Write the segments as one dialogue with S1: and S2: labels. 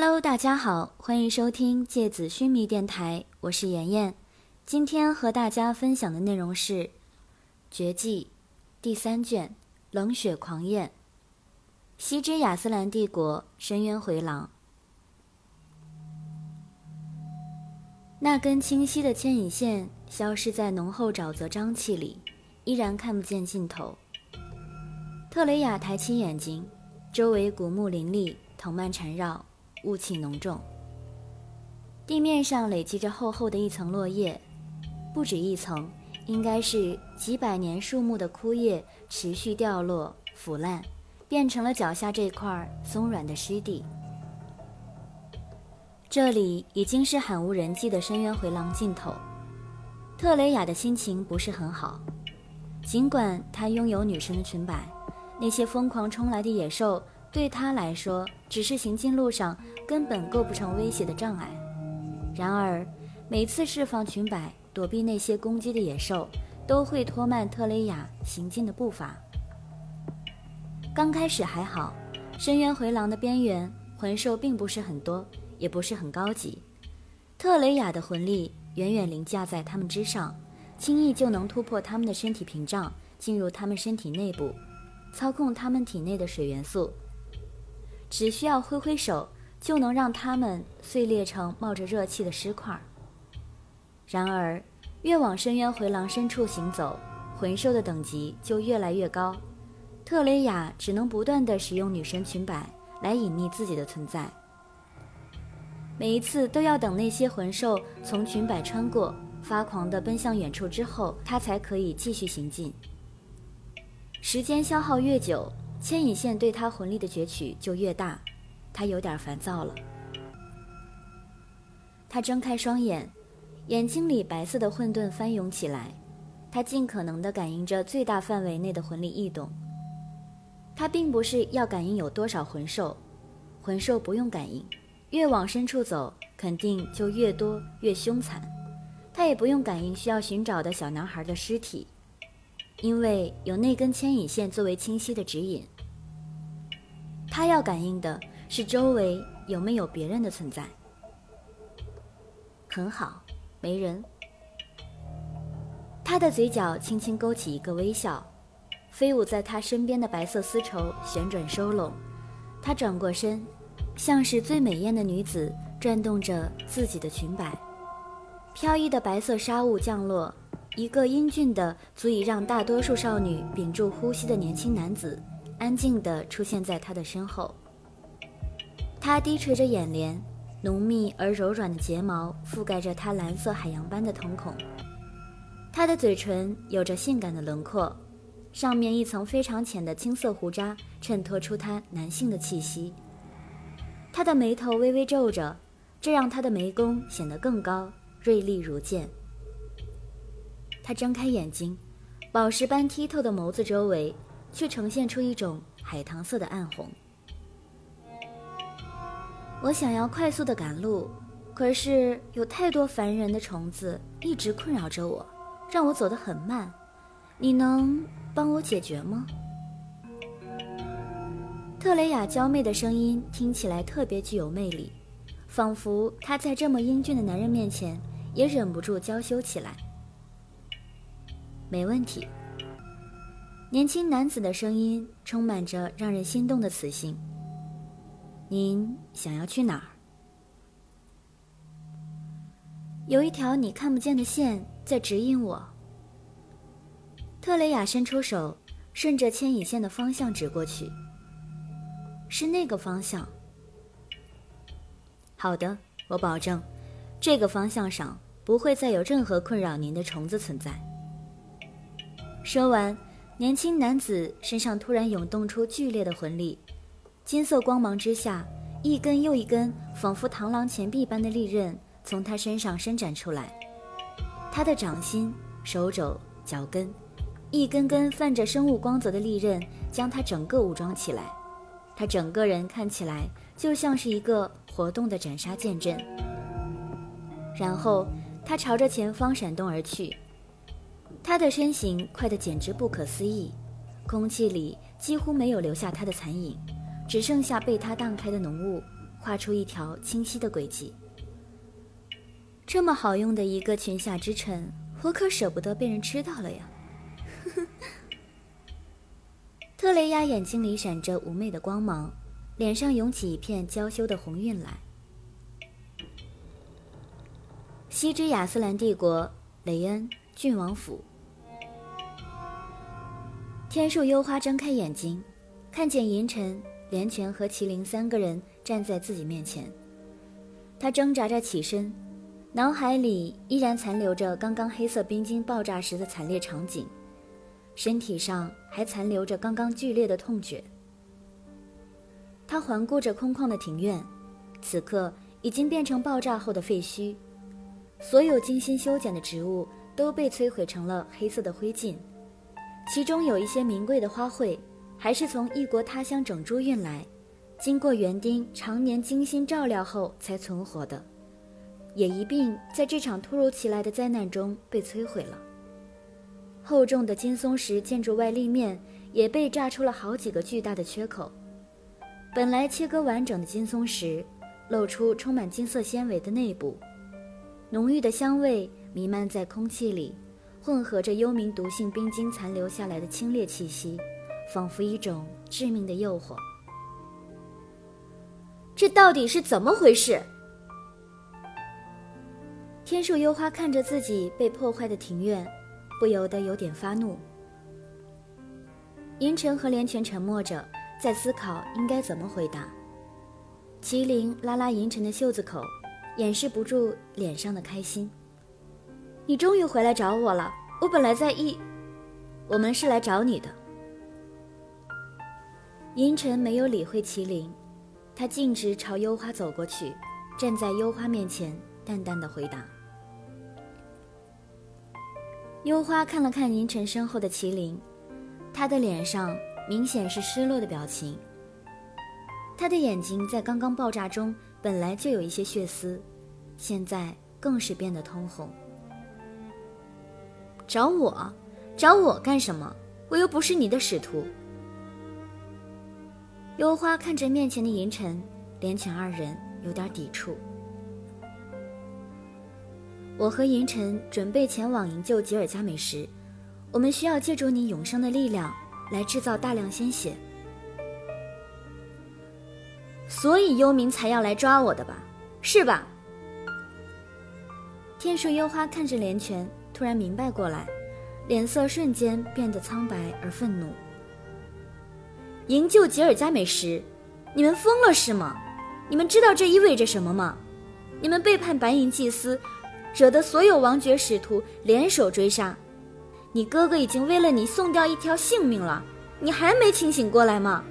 S1: Hello，大家好，欢迎收听芥子须弥电台，我是妍妍。今天和大家分享的内容是《绝技》第三卷《冷血狂焰》。西之亚斯兰帝国深渊回廊，那根清晰的牵引线消失在浓厚沼泽瘴气里，依然看不见尽头。特雷雅抬起眼睛，周围古木林立，藤蔓缠绕。雾气浓重，地面上累积着厚厚的一层落叶，不止一层，应该是几百年树木的枯叶持续掉落腐烂，变成了脚下这块松软的湿地。这里已经是罕无人迹的深渊回廊尽头。特雷雅的心情不是很好，尽管她拥有女神的裙摆，那些疯狂冲来的野兽。对他来说，只是行进路上根本构不成威胁的障碍。然而，每次释放裙摆躲避那些攻击的野兽，都会拖慢特雷雅行进的步伐。刚开始还好，深渊回廊的边缘魂兽并不是很多，也不是很高级。特雷雅的魂力远远凌驾在他们之上，轻易就能突破他们的身体屏障，进入他们身体内部，操控他们体内的水元素。只需要挥挥手，就能让它们碎裂成冒着热气的尸块。然而，越往深渊回廊深处行走，魂兽的等级就越来越高。特雷雅只能不断地使用女神裙摆来隐匿自己的存在。每一次都要等那些魂兽从裙摆穿过，发狂地奔向远处之后，她才可以继续行进。时间消耗越久。牵引线对他魂力的攫取就越大，他有点烦躁了。他睁开双眼，眼睛里白色的混沌翻涌起来。他尽可能地感应着最大范围内的魂力异动。他并不是要感应有多少魂兽，魂兽不用感应，越往深处走，肯定就越多越凶残。他也不用感应需要寻找的小男孩的尸体。因为有那根牵引线作为清晰的指引，他要感应的是周围有没有别人的存在。很好，没人。他的嘴角轻轻勾起一个微笑，飞舞在他身边的白色丝绸旋转收拢，他转过身，像是最美艳的女子转动着自己的裙摆，飘逸的白色纱雾降落。一个英俊的、足以让大多数少女屏住呼吸的年轻男子，安静地出现在她的身后。他低垂着眼帘，浓密而柔软的睫毛覆盖着他蓝色海洋般的瞳孔。他的嘴唇有着性感的轮廓，上面一层非常浅的青色胡渣衬托出他男性的气息。他的眉头微微皱着，这让他的眉弓显得更高，锐利如剑。他睁开眼睛，宝石般剔透的眸子周围，却呈现出一种海棠色的暗红。我想要快速的赶路，可是有太多烦人的虫子一直困扰着我，让我走得很慢。你能帮我解决吗？特雷雅娇媚的声音听起来特别具有魅力，仿佛她在这么英俊的男人面前也忍不住娇羞起来。没问题。年轻男子的声音充满着让人心动的磁性。您想要去哪儿？有一条你看不见的线在指引我。特雷雅伸出手，顺着牵引线的方向指过去。是那个方向。好的，我保证，这个方向上不会再有任何困扰您的虫子存在。说完，年轻男子身上突然涌动出剧烈的魂力，金色光芒之下，一根又一根仿佛螳螂前臂般的利刃从他身上伸展出来。他的掌心、手肘、脚跟，一根根泛着生物光泽的利刃将他整个武装起来。他整个人看起来就像是一个活动的斩杀剑阵。然后他朝着前方闪动而去。他的身形快得简直不可思议，空气里几乎没有留下他的残影，只剩下被他荡开的浓雾，画出一条清晰的轨迹。这么好用的一个裙下之臣，我可舍不得被人吃到了呀！特雷亚眼睛里闪着妩媚的光芒，脸上涌起一片娇羞的红晕来。西之亚斯兰帝国，雷恩郡王府。天树幽花睁开眼睛，看见银尘、连泉和麒麟三个人站在自己面前。他挣扎着起身，脑海里依然残留着刚刚黑色冰晶爆炸时的惨烈场景，身体上还残留着刚刚剧烈的痛觉。他环顾着空旷的庭院，此刻已经变成爆炸后的废墟，所有精心修剪的植物都被摧毁成了黑色的灰烬。其中有一些名贵的花卉，还是从异国他乡整株运来，经过园丁常年精心照料后才存活的，也一并在这场突如其来的灾难中被摧毁了。厚重的金松石建筑外立面也被炸出了好几个巨大的缺口，本来切割完整的金松石，露出充满金色纤维的内部，浓郁的香味弥漫在空气里。混合着幽冥毒性冰晶残留下来的清冽气息，仿佛一种致命的诱惑。这到底是怎么回事？天树幽花看着自己被破坏的庭院，不由得有点发怒。银尘和连泉沉默着，在思考应该怎么回答。麒麟拉拉银尘的袖子口，掩饰不住脸上的开心。你终于回来找我了。我本来在意，我们是来找你的。银尘没有理会麒麟，他径直朝幽花走过去，站在幽花面前，淡淡的回答。幽花看了看银尘身后的麒麟，他的脸上明显是失落的表情。他的眼睛在刚刚爆炸中本来就有一些血丝，现在更是变得通红。找我，找我干什么？我又不是你的使徒。幽花看着面前的银尘，连泉二人有点抵触。我和银尘准备前往营救吉尔加美什，我们需要借助你永生的力量来制造大量鲜血，所以幽冥才要来抓我的吧？是吧？天树幽花看着连泉。突然明白过来，脸色瞬间变得苍白而愤怒。营救吉尔加美什，你们疯了是吗？你们知道这意味着什么吗？你们背叛白银祭司，惹得所有王爵使徒联手追杀。你哥哥已经为了你送掉一条性命了，你还没清醒过来吗？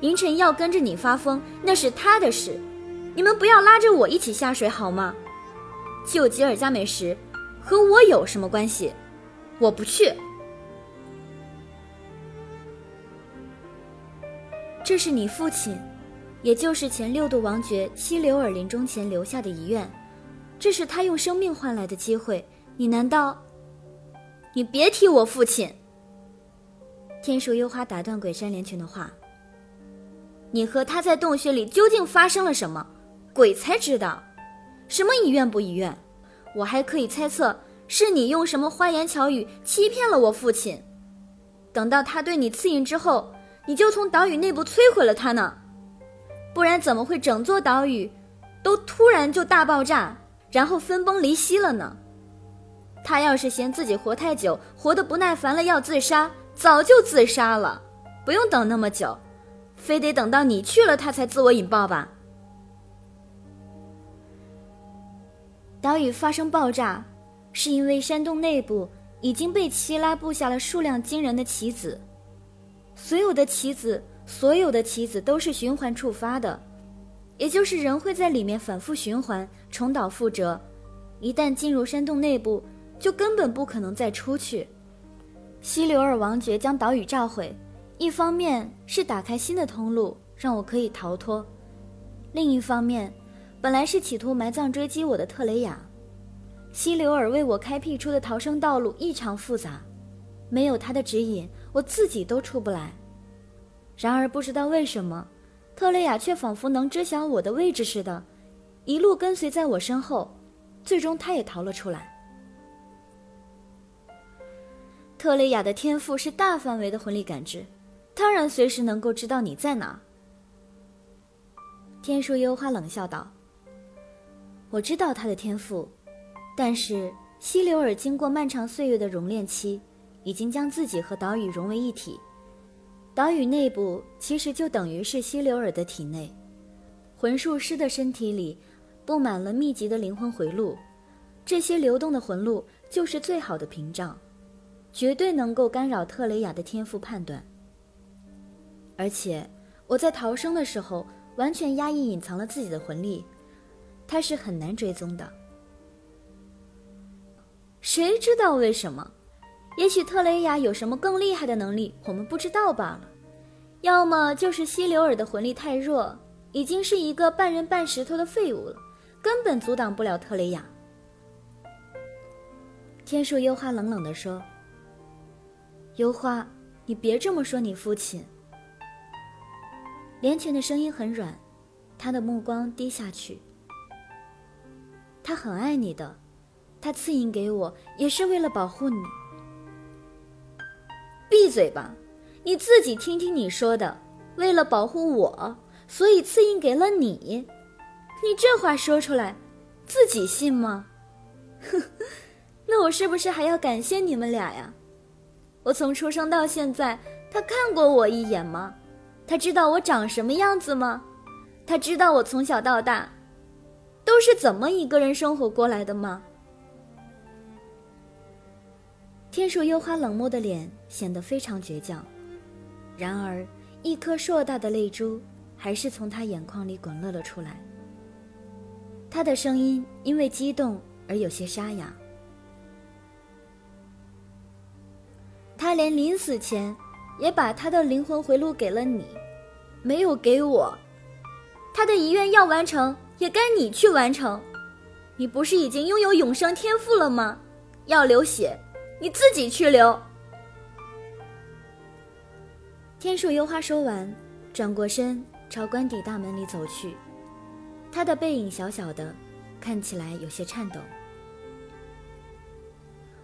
S1: 银尘要跟着你发疯，那是他的事，你们不要拉着我一起下水好吗？救吉尔加美什。和我有什么关系？我不去。这是你父亲，也就是前六度王爵希留尔临终前留下的遗愿，这是他用生命换来的机会。你难道？你别提我父亲！天树幽花打断鬼山连群的话。你和他在洞穴里究竟发生了什么？鬼才知道。什么遗愿不遗愿？我还可以猜测，是你用什么花言巧语欺骗了我父亲。等到他对你赐印之后，你就从岛屿内部摧毁了他呢。不然怎么会整座岛屿都突然就大爆炸，然后分崩离析了呢？他要是嫌自己活太久，活得不耐烦了要自杀，早就自杀了，不用等那么久，非得等到你去了他才自我引爆吧？岛屿发生爆炸，是因为山洞内部已经被奇拉布下了数量惊人的棋子。所有的棋子，所有的棋子都是循环触发的，也就是人会在里面反复循环，重蹈覆辙。一旦进入山洞内部，就根本不可能再出去。希留尔王爵将岛屿炸毁，一方面是打开新的通路，让我可以逃脱；另一方面。本来是企图埋葬追击我的特雷雅，希留尔为我开辟出的逃生道路异常复杂，没有他的指引，我自己都出不来。然而不知道为什么，特雷雅却仿佛能知晓我的位置似的，一路跟随在我身后，最终他也逃了出来。特雷雅的天赋是大范围的魂力感知，当然随时能够知道你在哪。天树幽花冷笑道：“我知道他的天赋，但是希留尔经过漫长岁月的熔炼期，已经将自己和岛屿融为一体。岛屿内部其实就等于是希留尔的体内，魂术师的身体里布满了密集的灵魂回路，这些流动的魂路就是最好的屏障。”绝对能够干扰特雷雅的天赋判断，而且我在逃生的时候完全压抑隐藏了自己的魂力，他是很难追踪的。谁知道为什么？也许特雷雅有什么更厉害的能力，我们不知道罢了。要么就是希留尔的魂力太弱，已经是一个半人半石头的废物了，根本阻挡不了特雷雅。天树幽花冷冷地说。幽花，你别这么说你父亲。连泉的声音很软，他的目光低下去。他很爱你的，他赐印给我也是为了保护你。闭嘴吧，你自己听听你说的，为了保护我，所以赐印给了你。你这话说出来，自己信吗？哼，那我是不是还要感谢你们俩呀？我从出生到现在，他看过我一眼吗？他知道我长什么样子吗？他知道我从小到大都是怎么一个人生活过来的吗？天树幽花冷漠的脸显得非常倔强，然而一颗硕大的泪珠还是从他眼眶里滚落了出来。他的声音因为激动而有些沙哑。他连临死前，也把他的灵魂回路给了你，没有给我。他的遗愿要完成，也该你去完成。你不是已经拥有永生天赋了吗？要流血，你自己去流。天树幽花说完，转过身朝官邸大门里走去。他的背影小小的，看起来有些颤抖。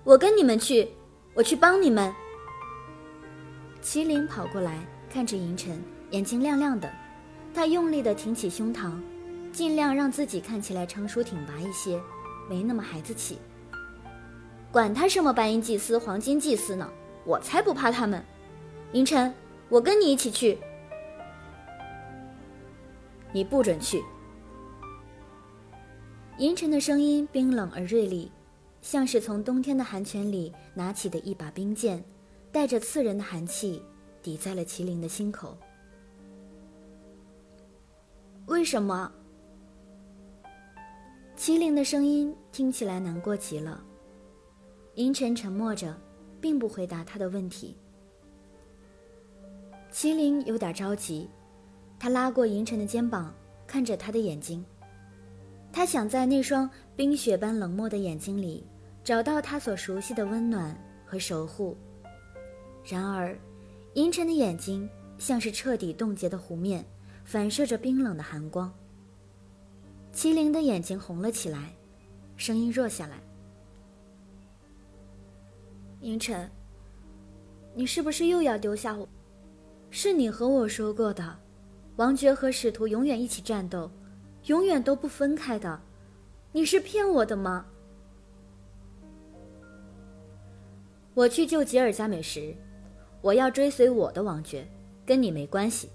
S1: 我跟你们去，我去帮你们。麒麟跑过来，看着银尘，眼睛亮亮的。他用力的挺起胸膛，尽量让自己看起来成熟挺拔一些，没那么孩子气。管他什么白银祭司、黄金祭司呢，我才不怕他们。银尘，我跟你一起去。你不准去。银尘的声音冰冷而锐利，像是从冬天的寒泉里拿起的一把冰剑。带着刺人的寒气，抵在了麒麟的心口。为什么？麒麟的声音听起来难过极了。银尘沉默着，并不回答他的问题。麒麟有点着急，他拉过银尘的肩膀，看着他的眼睛。他想在那双冰雪般冷漠的眼睛里，找到他所熟悉的温暖和守护。然而，银尘的眼睛像是彻底冻结的湖面，反射着冰冷的寒光。麒麟的眼睛红了起来，声音弱下来：“银尘，你是不是又要丢下我？是你和我说过的，王爵和使徒永远一起战斗，永远都不分开的。你是骗我的吗？”我去救吉尔加美什。我要追随我的王爵，跟你没关系。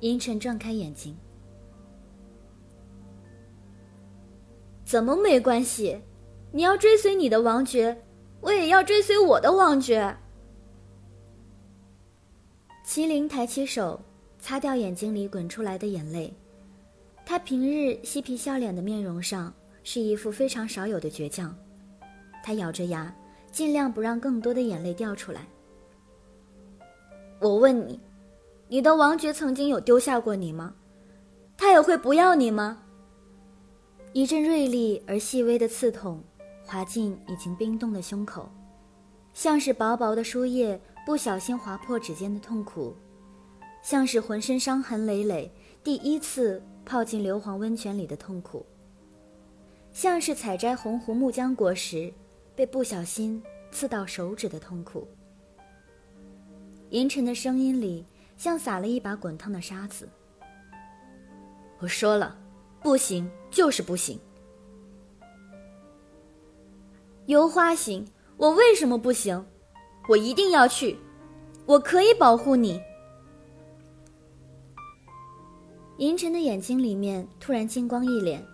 S1: 银尘睁开眼睛，怎么没关系？你要追随你的王爵，我也要追随我的王爵。麒麟抬起手，擦掉眼睛里滚出来的眼泪。他平日嬉皮笑脸的面容上是一副非常少有的倔强。他咬着牙。尽量不让更多的眼泪掉出来。我问你，你的王爵曾经有丢下过你吗？他也会不要你吗？一阵锐利而细微的刺痛划进已经冰冻的胸口，像是薄薄的书页不小心划破指尖的痛苦，像是浑身伤痕累累，第一次泡进硫磺温泉里的痛苦，像是采摘红湖木浆果时被不小心刺到手指的痛苦。银尘的声音里像撒了一把滚烫的沙子。我说了，不行就是不行。游花行，我为什么不行？我一定要去，我可以保护你。银尘的眼睛里面突然金光一脸，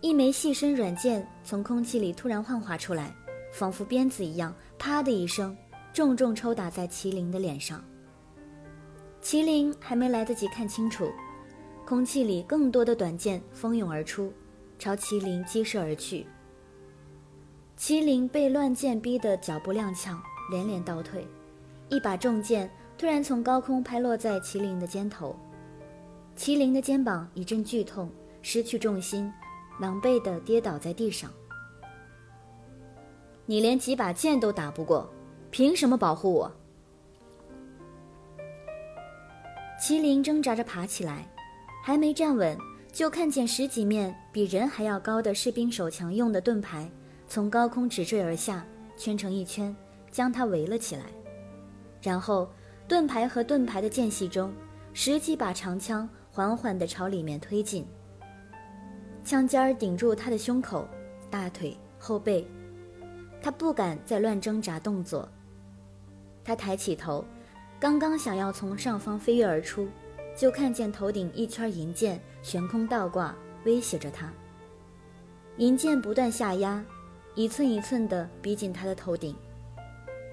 S1: 一枚细身软剑从空气里突然幻化出来，仿佛鞭子一样，啪的一声，重重抽打在麒麟的脸上。麒麟还没来得及看清楚。空气里更多的短剑蜂拥而出，朝麒麟击射而去。麒麟被乱箭逼得脚步踉跄，连连倒退。一把重剑突然从高空拍落在麒麟的肩头，麒麟的肩膀一阵剧痛，失去重心，狼狈地跌倒在地上。你连几把剑都打不过，凭什么保护我？麒麟挣扎着爬起来。还没站稳，就看见十几面比人还要高的士兵手枪用的盾牌从高空直坠而下，圈成一圈，将他围了起来。然后，盾牌和盾牌的间隙中，十几把长枪缓缓地朝里面推进。枪尖儿顶住他的胸口、大腿、后背，他不敢再乱挣扎动作。他抬起头，刚刚想要从上方飞跃而出。就看见头顶一圈银剑悬空倒挂，威胁着他。银剑不断下压，一寸一寸地逼近他的头顶。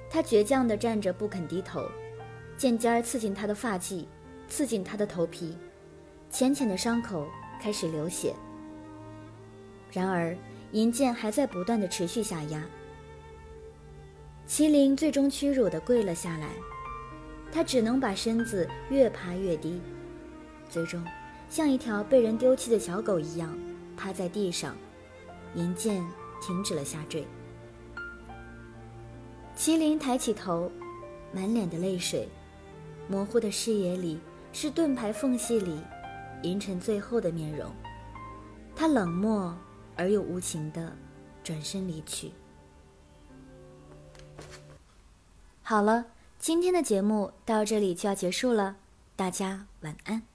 S1: 他倔强地站着，不肯低头。剑尖儿刺进他的发髻，刺进他的头皮，浅浅的伤口开始流血。然而，银剑还在不断地持续下压。麒麟最终屈辱地跪了下来。他只能把身子越爬越低，最终像一条被人丢弃的小狗一样趴在地上。银剑停止了下坠。麒麟抬起头，满脸的泪水，模糊的视野里是盾牌缝隙里银尘最后的面容。他冷漠而又无情的转身离去。好了。今天的节目到这里就要结束了，大家晚安。